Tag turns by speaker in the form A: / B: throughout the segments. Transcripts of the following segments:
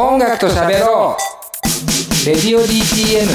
A: 音楽と喋ろうレディオ DTM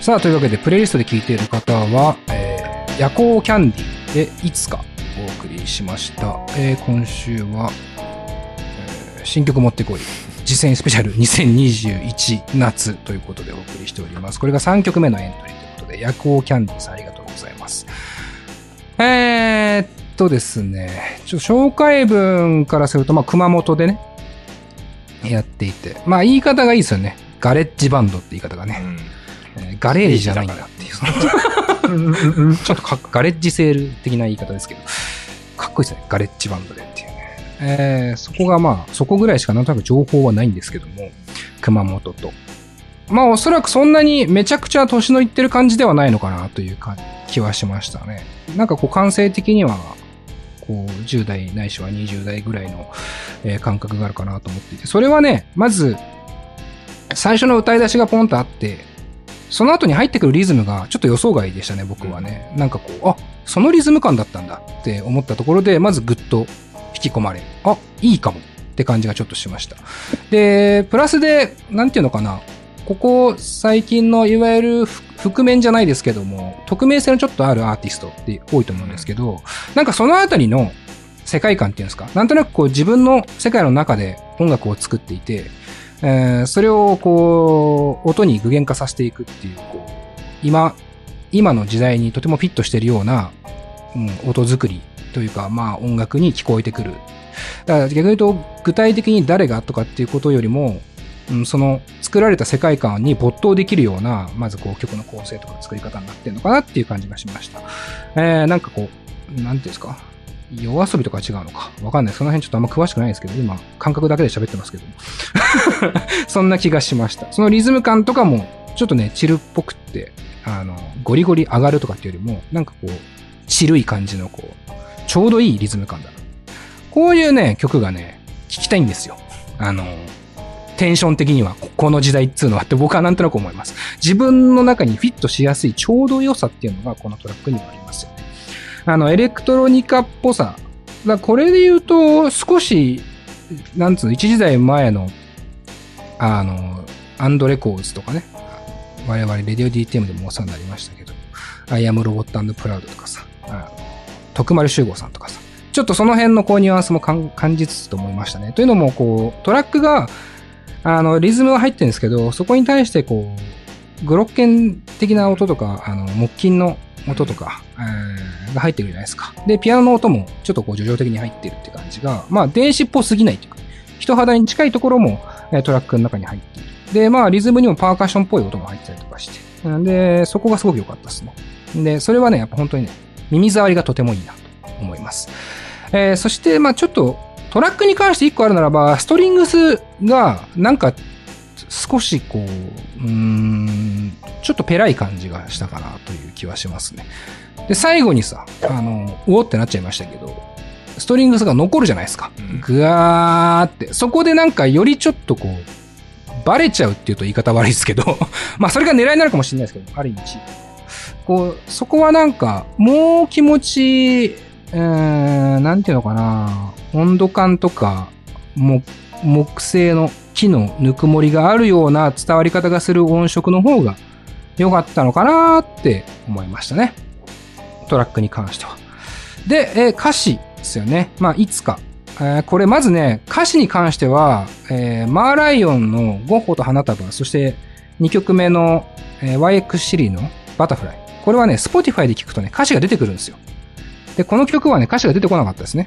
B: さあ、というわけで、プレイリストで聴いている方は、えー、夜行キャンディでいつかお送りしました。えー今週は、えー新曲持ってこい。実践スペシャル2021夏ということでお送りしております。これが3曲目のエントリーということで、夜行キャンディさんありがとうございます。えーとですね、ちょ紹介文からすると、まあ、熊本でね、やっていて、まあ、言い方がいいですよね。ガレッジバンドって言い方がね。えーガレージじゃないんだっていう。ちょっとかガレッジセール的な言い方ですけど、かっこいいですね。ガレッジバンドでっていうね。えーそこがまあ、そこぐらいしかなんとなく情報はないんですけども、熊本と。まあ、おそらくそんなにめちゃくちゃ年のいってる感じではないのかなというか気はしましたね。なんかこう、感性的には、こう、10代ないしは20代ぐらいの、えー感覚があるかなと思っていて、それはね、まず、最初の歌い出しがポンとあって、その後に入ってくるリズムがちょっと予想外でしたね、僕はね。なんかこう、あ、そのリズム感だったんだって思ったところで、まずぐっと引き込まれ、あ、いいかもって感じがちょっとしました。で、プラスで、なんていうのかな、ここ最近のいわゆる覆面じゃないですけども、匿名性のちょっとあるアーティストって多いと思うんですけど、なんかそのあたりの世界観っていうんですか、なんとなくこう自分の世界の中で音楽を作っていて、えーそれをこう、音に具現化させていくっていう、こう、今、今の時代にとてもフィットしてるような、うん、音作りというか、まあ音楽に聞こえてくる。だから逆に言うと、具体的に誰がとかっていうことよりも、うん、その作られた世界観に没頭できるような、まずこう曲の構成とか作り方になってるのかなっていう感じがしました。えー、なんかこう、なんていうんですか？夜遊びとか違うのか？わかんない。その辺ちょっとあんま詳しくないですけど、今、感覚だけで喋ってますけど。そんな気がしました。そのリズム感とかも、ちょっとね、チルっぽくって、あの、ゴリゴリ上がるとかっていうよりも、なんかこう、チルい感じのこう、ちょうどいいリズム感だな。こういうね、曲がね、聴きたいんですよ。あの、テンション的には、この時代っつうのはって僕はなんとなく思います。自分の中にフィットしやすいちょうど良さっていうのがこのトラックにはありますよね。あの、エレクトロニカっぽさ。だこれで言うと、少し、なんつうの、一時代前の、あの、アンドレコーズとかね。我々、レディオ DTM でもお世話になりましたけど、アイアムロボットプラウドとかさ、徳丸修吾さんとかさ、ちょっとその辺のこうニュアンスも感じつつと思いましたね。というのも、こう、トラックが、あの、リズムが入ってるんですけど、そこに対してこう、グロッケン的な音とか、あの、木琴の音とか、えーが入ってるじゃないですか。で、ピアノの音もちょっとこう、叙情的に入ってるって感じが、まあ、電子っぽすぎないというか、人肌に近いところも、えートラックの中に入っている。で、まあ、リズムにもパーカッションっぽい音も入ってたりとかして。んで、そこがすごく良かったですね。で、それはね、やっぱ本当にね、耳障りがとてもいいなと思います。えーそして、まあちょっと、トラックに関して一個あるならば、ストリングスが、なんか、少しこう、うーん、ちょっとペラい感じがしたかなという気はしますね。で、最後にさ、あの、うおってなっちゃいましたけど、ストリングスが残るじゃないですか
A: うん。
B: ぐわーって。そこでなんかよりちょっとこう、バレちゃうっていうと言い方悪いですけど、まあそれが狙いになるかもしれないですけど、ある意味。こう、そこはなんか、もう気持ち、えー、なんていうのかな、温度感とか、木製の木のぬくもりがあるような伝わり方がする音色の方が良かったのかなって思いましたね。トラックに関しては。で、え歌詞ですよね。まあ、いつか。えーこれまずね、歌詞に関しては、えーマーライオンのゴッホと花束、そして2曲目の、えー YX シリーのバタフライ。これはね、Spotify で聞くとね、歌詞が出てくるんですよ。で、この曲はね、歌詞が出てこなかったですね。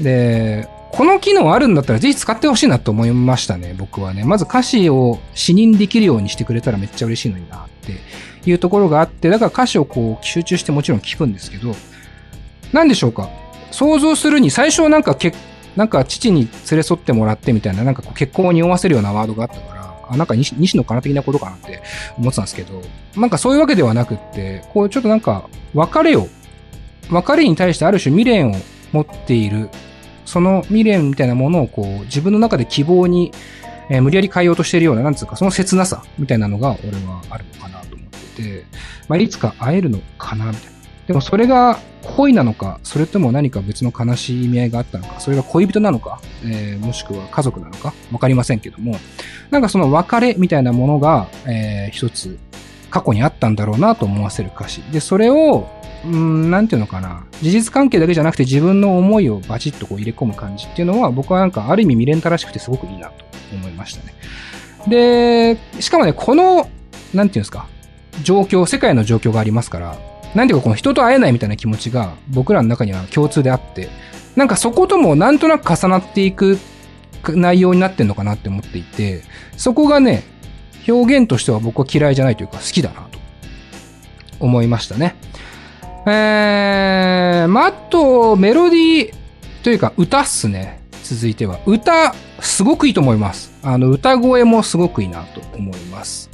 B: で、この機能あるんだったらぜひ使ってほしいなと思いましたね、僕はね。まず歌詞を視認できるようにしてくれたらめっちゃ嬉しいのになっていうところがあって、だから歌詞をこう集中してもちろん聞くんですけど、なんでしょうか？想像するに最初はなんかけ、なんか父に連れ添ってもらってみたいな、なんかこう結婚を匂わせるようなワードがあったから、あ、なんか西西野カナ的なことかなって思ってたんですけど、なんかそういうわけではなくって、こうちょっとなんか別れを、別れに対してある種未練を持っている、その未練みたいなものをこう自分の中で希望に、えー無理やり変えようとしているような、なんつうか、その切なさみたいなのが俺はあるのかなと思ってて、まあ、いつか会えるのかなみたいな。でもそれが恋なのか、それとも何か別の悲しい意味合いがあったのか、それが恋人なのか、えー、もしくは家族なのか、わかりませんけども、なんかその別れみたいなものが、えー、一つ過去にあったんだろうなと思わせる歌詞。で、それを、うん、なんていうのかな。事実関係だけじゃなくて自分の思いをバチッとこう入れ込む感じっていうのは、僕はなんかある意味未練たらしくてすごくいいなと思いましたね。で、しかもね、この、なんていうんですか、状況、世界の状況がありますから、なんていうかこの人と会えないみたいな気持ちが僕らの中には共通であって、なんかそこともなんとなく重なっていく内容になってんのかなって思っていて、そこがね、表現としては僕は嫌いじゃないというか好きだなと思いましたね。えー、まあ、と、メロディーというか歌っすね。続いては。歌、すごくいいと思います。あの、歌声もすごくいいなと思います。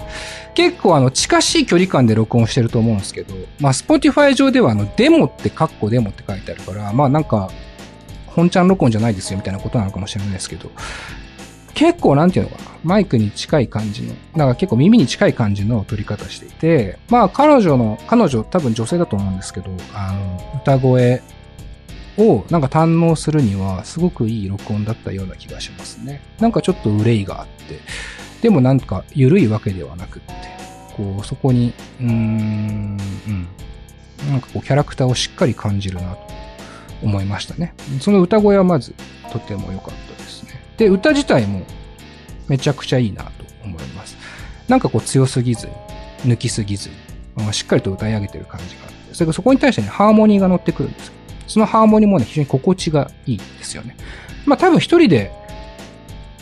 B: 結構あの、近しい距離感で録音してると思うんですけど、まあ、Spotify 上ではあの、デモってカッコデモって書いてあるから、まあなんか、本ちゃん録音じゃないですよみたいなことなのかもしれないですけど、結構なんていうのかな、マイクに近い感じの、だか結構耳に近い感じの撮り方していて、まあ彼女の、彼女多分女性だと思うんですけど、あの、歌声をなんか堪能するにはすごくいい録音だったような気がしますね。なんかちょっと憂いがあって、でもなんか緩いわけではなくって、こうそこに、うーん、うん、なんかこうキャラクターをしっかり感じるなと思いましたね。その歌声はまずとても良かったで。歌自体もめちゃくちゃいいなと思います。なんかこう強すぎず、抜きすぎず、しっかりと歌い上げてる感じがあって、それからそこに対してね、ハーモニーが乗ってくるんですそのハーモニーもね、非常に心地がいいですよね。まあ多分一人で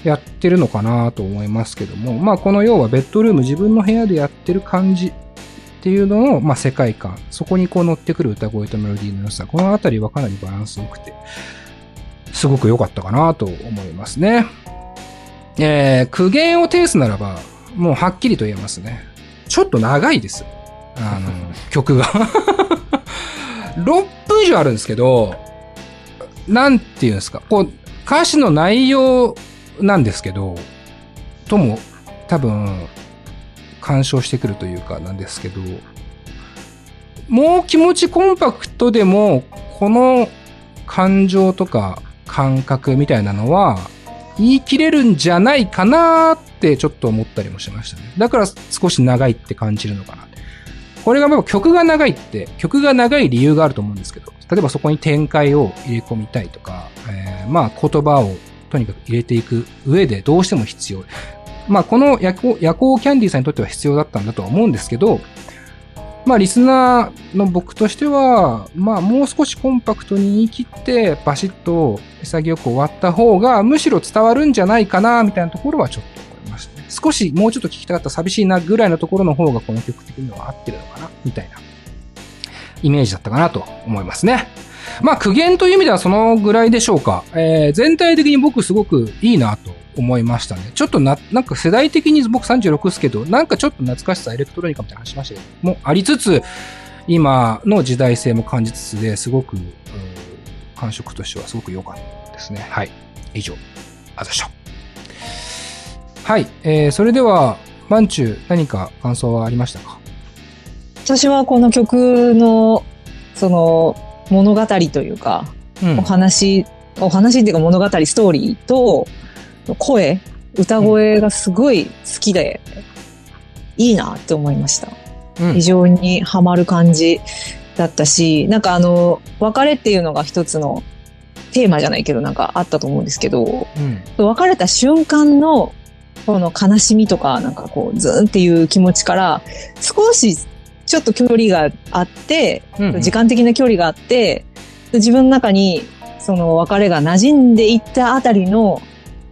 B: やってるのかなと思いますけども、まあこの要はベッドルーム自分の部屋でやってる感じっていうのの、まあ世界観、そこにこう乗ってくる歌声とメロディーの良さ、このあたりはかなりバランス良くて、すごく良かったかなと思いますね。えー、苦言を呈すならば、もうはっきりと言えますね。ちょっと長いです。あの、曲が 6分以上あるんですけど、なんていうんですか、こう、歌詞の内容なんですけど、とも多分、干渉してくるというかなんですけど、もう気持ちコンパクトでも、この感情とか感覚みたいなのは、言い切れるんじゃないかなってちょっと思ったりもしましたね。だから少し長いって感じるのかな。これがも曲が長いって、曲が長い理由があると思うんですけど、例えばそこに展開を入れ込みたいとか、えー、まあ言葉をとにかく入れていく上でどうしても必要。まあこの夜行夜行キャンディーさんにとっては必要だったんだとは思うんですけど、まあリスナーの僕としては、まあもう少しコンパクトに言い切ってバシッと潔く終わった方がむしろ伝わるんじゃないかなみたいなところはちょっと思いましたね。少しもうちょっと聞きたかった寂しいなぐらいのところの方がこの曲的には合ってるのかなみたいなイメージだったかなと思いますね。まあ苦言という意味ではそのぐらいでしょうか。えー、全体的に僕すごくいいなと思いましたね。ちょっとな、なんか世代的に僕36ですけど、なんかちょっと懐かしさエレクトロニカみたいな話しましたけど、もありつつ、今の時代性も感じつつですごく、感触としてはすごく良かったですね。はい。以上。あざしょ。はい、えー、それでは、マンチュ何か感想はありましたか？
C: 私はこの曲の、その、物語というか、うん、お話、お話っていうか物語、ストーリーと、声、歌声がすごい好きで、いいなって思いました。うん、非常にハマる感じだったし、なんかあの、別れっていうのが一つのテーマじゃないけどなんかあったと思うんですけど、うん、別れた瞬間のこの悲しみとか、なんかこう、ズーンっていう気持ちから、少しちょっと距離があって、うんうん、時間的な距離があって、自分の中にその別れが馴染んでいったあたりの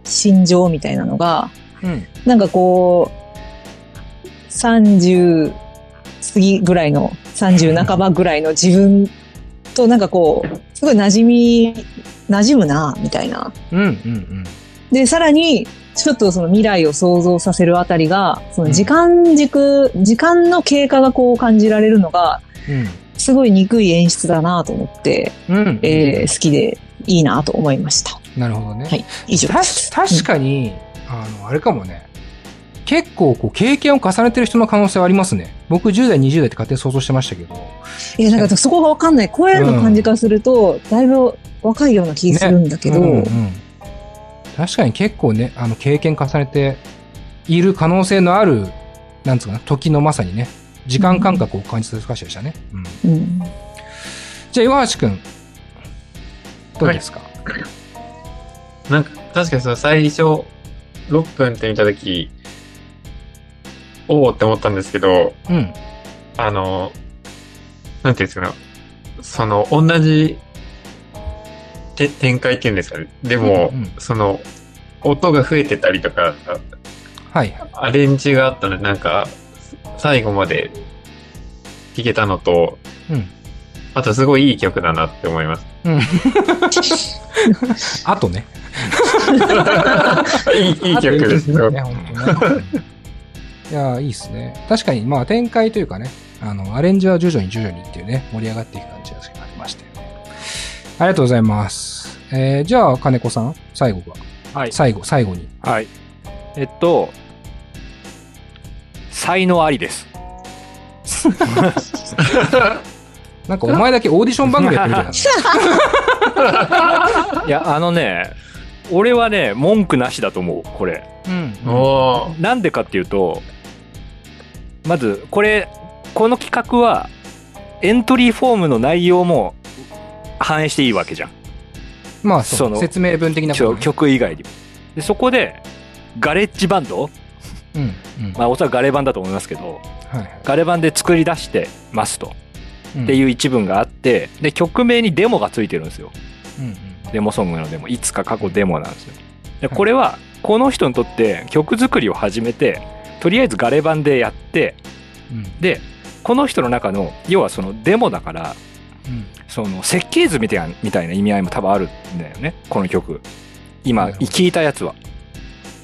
C: 心情みたいなのが、うん、なんかこう、30過ぎぐらいの、30半ばぐらいの自分となんかこう、すごい馴染み、馴染むな、みたいな。うんうんうん、で、さらに、ちょっとその未来を想像させるあたりが、その時間軸、うん、時間の経過がこう感じられるのが、すごい憎い演出だなと思って、うん、えー、好きでいいなと思いました。
B: なるほどね。
C: はい、以上です。
B: 確かに、うん、あの、あれかもね。結構こう経験を重ねてる人の可能性はありますね。僕10代、20代って勝手に想像してましたけど。
C: いや、なんかそこがわかんない。声の感じからすると、だいぶ若いような気するんだけど、
B: ねうんうん確かに結構ね、あの経験重ねている可能性のある、なんつうかな、時のまさにね、時間感覚を感じさせる歌詞でしたね。うん
C: うん。
B: じゃあ、岩橋くん、どうですか、
D: なんか、確かにその最初、6分って見たとき、おおって思ったんですけど、
B: うん。
D: あの、なんていうんですかね、その、同じ、て展開っていうんですかね。でも、
B: うんうん
D: その、音が増えてたりとか、
B: はい。
D: アレンジがあったので、なんか、最後まで聴けたのと、
B: うん。
D: あとすごいいい曲だなって思います。
B: うん。あとね。
D: いいいい曲ですよ。
B: ね、本当ね。いや、いいっすね。確かに、まあ、展開というかね、あの、アレンジは徐々に徐々にっていうね、盛り上がっていく感じがありましたよね。ありがとうございます。えー、じゃあ、金子さん、最後が。
A: はい。
B: 最後、最後に。
A: はい。えっと、才能ありです。
B: なんか、お前だけオーディション番組やってるじゃん。
A: いや、あのね、俺はね、文句なしだと思う、これ。
B: うん。
A: なんでかっていうと、まず、これ、この企画は、エントリーフォームの内容も反映していいわけじゃん。
B: まあ、そ。
A: の
B: 説明文的なね。
A: 曲以外にも。で、そこで、ガレッジバンド？
B: うん。うん。
A: まあ、おそらくガレ版だと思いますけど、
B: はいはい。
A: ガレ版で作り出してますと。って
B: う
A: いう一文があって、で、曲名にデモがついてるんですよ。
B: ん。うん。
A: デモソングのデモ。いつか過去デモなんですよ。で、これは、この人にとって曲作りを始めて、とりあえずガレ版でやって、
B: うん。
A: で、この人の中の、要はそのデモだから、
B: うん。
A: その設計図みたいなみたいな意味合いも多分あるんだよね。この曲。今、聞いたやつは。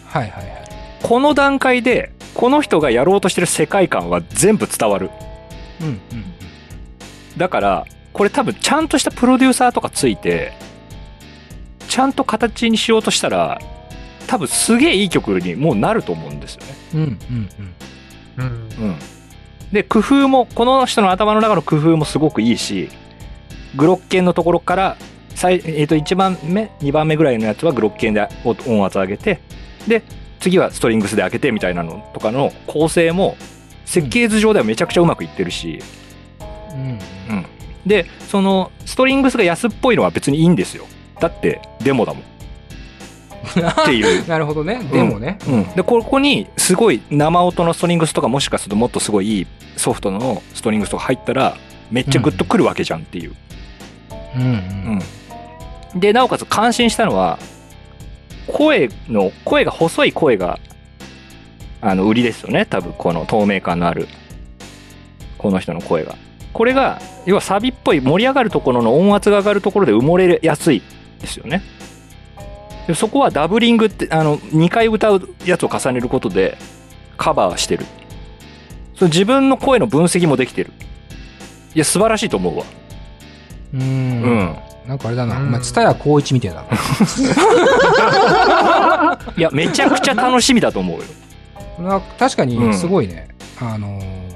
B: はいはいはい。
A: この段階で、この人がやろうとしてる世界観は全部伝わる。
B: うん。うん。
A: だから、これ多分ちゃんとしたプロデューサーとかついて、ちゃんと形にしようとしたら、多分すげえいい曲にもうなると思うんですよね。
B: うん。うん。うん。
D: うん。
A: うん。で、工夫も、この人の頭の中の工夫もすごくいいし、グロッケンのところから、最えっ、と、1番目、2番目ぐらいのやつはグロッケンで音圧上げて、で、次はストリングスで開けてみたいなのとかの構成も、設計図上ではめちゃくちゃうまくいってるし、
B: うん。
A: うん。で、その、ストリングスが安っぽいのは別にいいんですよ。だって、デモだもん。っていう。
B: なるほどね。でもね。
A: うん。で、ここに、すごい生音のストリングスとか、もしかするともっとすごいいいソフトのストリングスとか入ったら、めっちゃグッとくるわけじゃんっていう。
B: うん。うん。
A: うん。で、なおかつ感心したのは、声の、声が細い声が、あの、売りですよね。多分、この透明感のある、この人の声が。これが、要はサビっぽい盛り上がるところの音圧が上がるところで埋もれやすいですよね。でそこはダブリングって、あの、2回歌うやつを重ねることでカバーしてる。その自分の声の分析もできてる。いや、素晴らしいと思うわ。
B: う。
A: うんん。
B: なんかあれだな。お
D: うん
B: 前、蔦屋光一みたいだな。
A: いや、めちゃくちゃ楽しみだと思うよ。
B: な確かに、すごいね。あのー、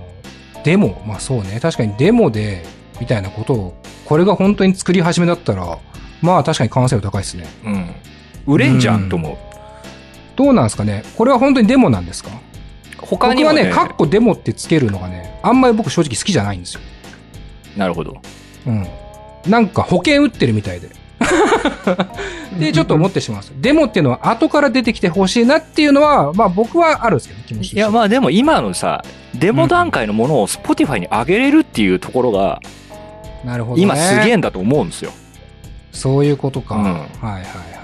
B: デモ、まあそうね。確かにデモで、みたいなことを、これが本当に作り始めだったら、まあ確かに完成度高いですね。
A: うん。売れんじゃんと思う。
B: どうなんですかねこれは本当にデモなんですか？
A: 他にもね、
B: 僕はね、カッコデモってつけるのがね、あんまり僕正直好きじゃないんですよ。
A: なるほど。
B: うん。なんか保険打ってるみたいで。で、ちょっと思ってしまうんですよ。デモっていうのは後から出てきてほしいなっていうのは、まあ僕はあるんですけど、気持ち
A: いや、まあでも今のさ、デモ段階のものを Spotify に上げれるっていうところが、
B: なるほど、ね。
A: 今すげえんだと思うんですよ。
B: そういうことか。
A: うん
B: はいはいはい。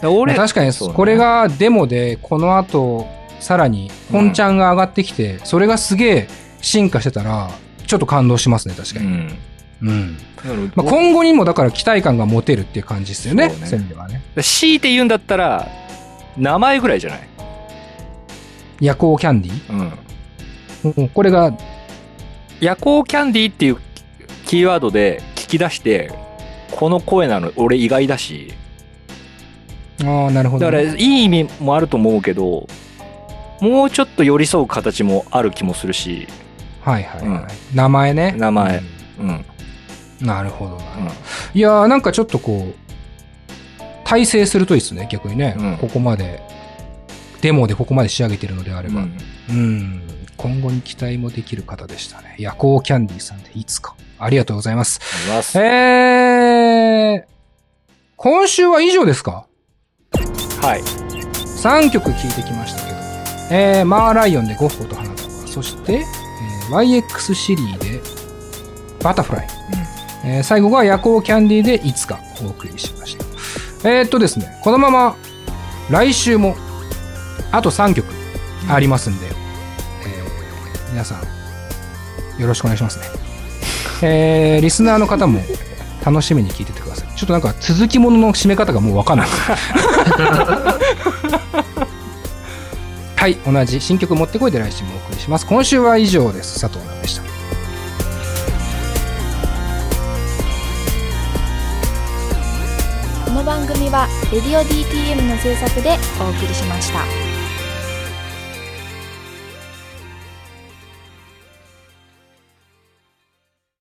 A: で俺、
B: まあ確かに
A: そうね
B: これがデモでこの後さらに本ちゃんが上がってきて、それがすげえ進化してたらちょっと感動しますね確かに、
A: うん。
B: うん。まあ、今後にもだから期待感が持てるっていう感じですよね。
A: そうね。
B: はね。
A: 強いて言うんだったら、名前ぐらいじゃない？
B: 夜行キャンディ
A: うん。
B: ー、うんこれが
A: 夜行キャンディーっていうキーワードで聞き出して、この声なの俺意外だし、
B: ああなるほど
A: だからいい意味もあると思うけど、もうちょっと寄り添う形もある気もするし、
B: はいはいはい。名前ね。
A: 名前。
B: うん。
A: うん。
B: なるほどな。
A: うん
B: いやーなんかちょっとこう、体制するといいですね、逆にね。
A: うん
B: ここまで、デモでここまで仕上げてるのであれば。
A: う
B: うんん。今後に期待もできる方でしたね。夜行キャンディーさんでいつか。ありがとうございます。
A: あります
B: えー、今週は以上ですか？
A: はい。
B: 3曲聴いてきましたけど、えー、マーライオンでゴッホと花束、そして、えー YX シリーでバタフライ、えー最後が夜行キャンディーでいつかお送りしました。えー、っとですね、このまま来週もあと3曲ありますんで、えー皆さんよろしくお願いしますね。えー、リスナーの方も楽しみに聞いててください。ちょっとなんか続きものの締め方がもうわかんない。はい、同じ新曲持ってこいで来週もお送りします。今週は以上です。佐藤直でした。
E: は「レディオ DTM」の制作でお送りしました。